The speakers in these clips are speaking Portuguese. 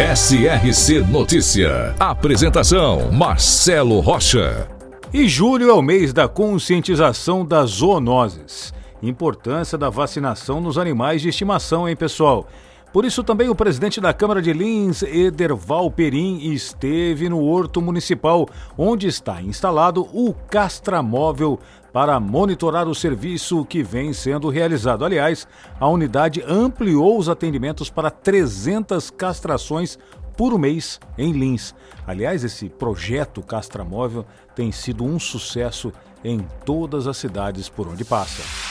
SRC Notícia. Apresentação: Marcelo Rocha. E julho é o mês da conscientização das zoonoses. Importância da vacinação nos animais de estimação, hein, pessoal? Por isso, também o presidente da Câmara de Lins, Ederval Perim, esteve no Horto Municipal, onde está instalado o castramóvel para monitorar o serviço que vem sendo realizado. Aliás, a unidade ampliou os atendimentos para 300 castrações por mês em Lins. Aliás, esse projeto Castramóvel tem sido um sucesso em todas as cidades por onde passa.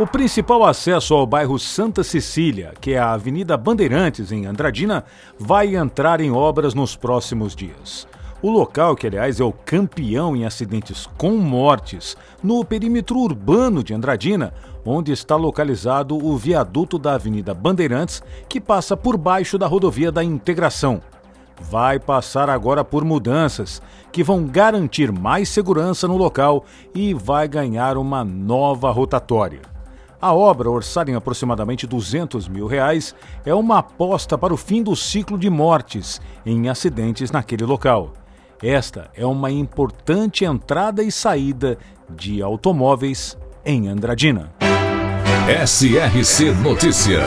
O principal acesso ao bairro Santa Cecília, que é a Avenida Bandeirantes, em Andradina, vai entrar em obras nos próximos dias. O local, que aliás é o campeão em acidentes com mortes, no perímetro urbano de Andradina, onde está localizado o viaduto da Avenida Bandeirantes, que passa por baixo da rodovia da Integração. Vai passar agora por mudanças que vão garantir mais segurança no local e vai ganhar uma nova rotatória. A obra, orçada em aproximadamente 200 mil reais, é uma aposta para o fim do ciclo de mortes em acidentes naquele local. Esta é uma importante entrada e saída de automóveis em Andradina. SRC Notícia.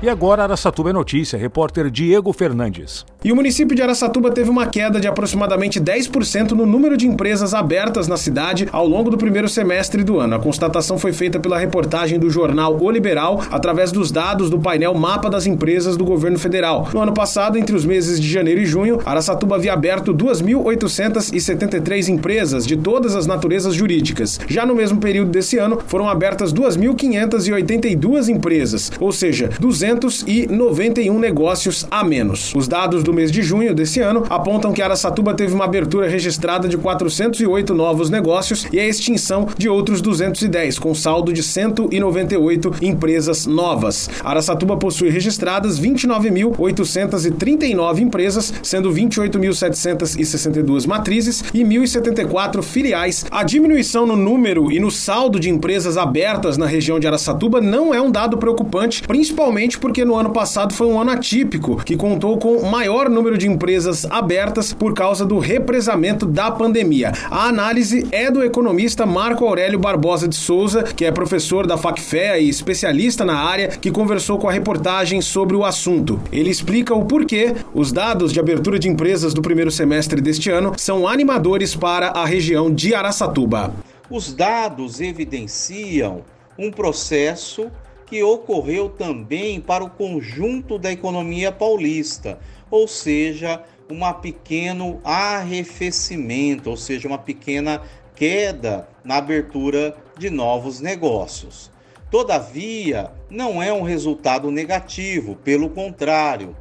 E agora Araçatuba é notícia, repórter Diego Fernandes. E o município de Araçatuba teve uma queda de aproximadamente 10% no número de empresas abertas na cidade ao longo do primeiro semestre do ano. A constatação foi feita pela reportagem do jornal O Liberal, através dos dados do painel Mapa das Empresas do governo federal. No ano passado, entre os meses de janeiro e junho, Araçatuba havia aberto 2.873 empresas de todas as naturezas jurídicas. Já no mesmo período desse ano, foram abertas 2.582 empresas, ou seja, 200 291 negócios a menos. Os dados do mês de junho desse ano apontam que Araçatuba teve uma abertura registrada de 408 novos negócios e a extinção de outros 210, com saldo de 198 empresas novas. Araçatuba possui registradas 29.839 empresas, sendo 28.762 matrizes e 1.074 filiais. A diminuição no número e no saldo de empresas abertas na região de Araçatuba não é um dado preocupante, principalmente porque no ano passado foi um ano atípico, que contou com maior número de empresas abertas por causa do represamento da pandemia. A análise é do economista Marco Aurélio Barbosa de Souza, que é professor da Facfé e especialista na área, que conversou com a reportagem sobre o assunto. Ele explica o porquê os dados de abertura de empresas do primeiro semestre deste ano são animadores para a região de Araçatuba. Os dados evidenciam um processo que ocorreu também para o conjunto da economia paulista, ou seja, um pequeno arrefecimento, ou seja, uma pequena queda na abertura de novos negócios. Todavia, não é um resultado negativo, pelo contrário,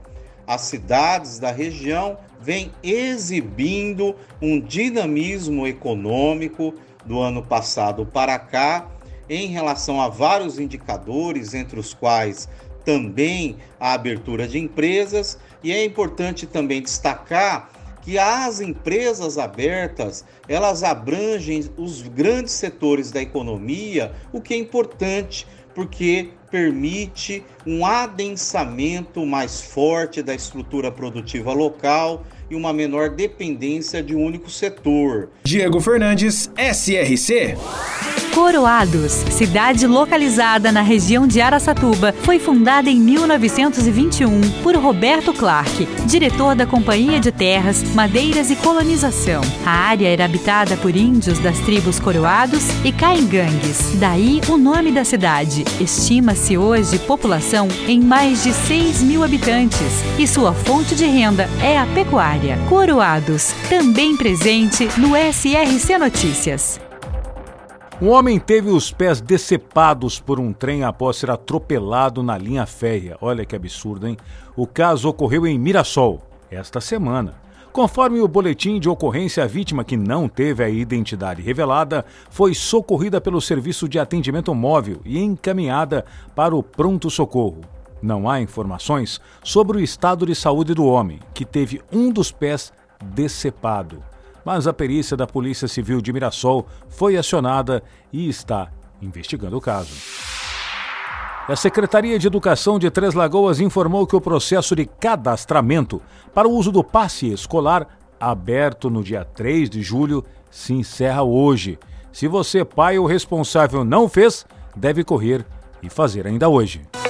as cidades da região vêm exibindo um dinamismo econômico do ano passado para cá em relação a vários indicadores, entre os quais também a abertura de empresas, e é importante também destacar que as empresas abertas, elas abrangem os grandes setores da economia, o que é importante porque permite um adensamento mais forte da estrutura produtiva local e uma menor dependência de um único setor. Diego Fernandes, SRC. Coroados, cidade localizada na região de Araçatuba, foi fundada em 1921 por Roberto Clark, diretor da Companhia de Terras, Madeiras e Colonização. A área era habitada por índios das tribos Coroados e Caingangues. Daí o nome da cidade. Estima-se hoje população em mais de 6 mil habitantes e sua fonte de renda é a pecuária. Coroados, também presente no SRC Notícias. Um homem teve os pés decepados por um trem após ser atropelado na linha férrea. Olha que absurdo, hein? O caso ocorreu em Mirassol, esta semana. Conforme o boletim de ocorrência, a vítima, que não teve a identidade revelada, foi socorrida pelo Serviço de Atendimento Móvel e encaminhada para o pronto-socorro. Não há informações sobre o estado de saúde do homem, que teve um dos pés decepado mas a perícia da Polícia Civil de Mirassol foi acionada e está investigando o caso. A Secretaria de Educação de Três Lagoas informou que o processo de cadastramento para o uso do passe escolar, aberto no dia 3 de julho, se encerra hoje. Se você, pai ou responsável, não fez, deve correr e fazer ainda hoje.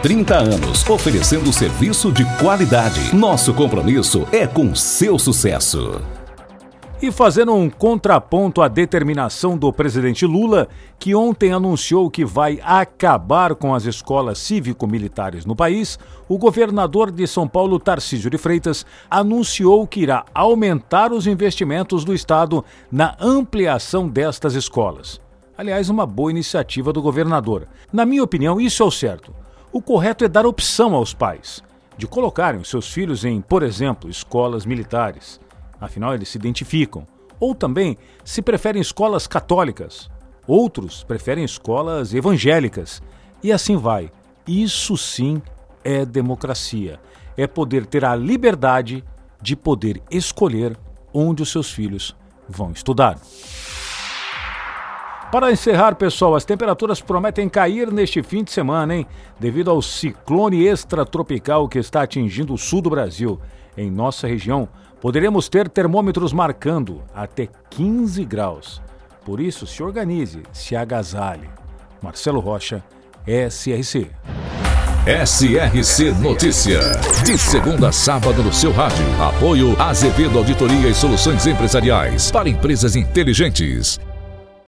30 anos, oferecendo serviço de qualidade. Nosso compromisso é com seu sucesso. E fazendo um contraponto à determinação do presidente Lula, que ontem anunciou que vai acabar com as escolas cívico-militares no país, o governador de São Paulo, Tarcísio de Freitas, anunciou que irá aumentar os investimentos do Estado na ampliação destas escolas. Aliás, uma boa iniciativa do governador. Na minha opinião, isso é o certo. O correto é dar opção aos pais de colocarem os seus filhos em, por exemplo, escolas militares. Afinal, eles se identificam. Ou também, se preferem escolas católicas. Outros preferem escolas evangélicas. E assim vai. Isso sim é democracia. É poder ter a liberdade de poder escolher onde os seus filhos vão estudar. Para encerrar, pessoal, as temperaturas prometem cair neste fim de semana, hein? Devido ao ciclone extratropical que está atingindo o sul do Brasil. Em nossa região, poderemos ter termômetros marcando até 15 graus. Por isso, se organize, se agasalhe. Marcelo Rocha, SRC. SRC Notícia. De segunda a sábado no seu rádio. Apoio Azevedo Auditoria e Soluções Empresariais para empresas inteligentes.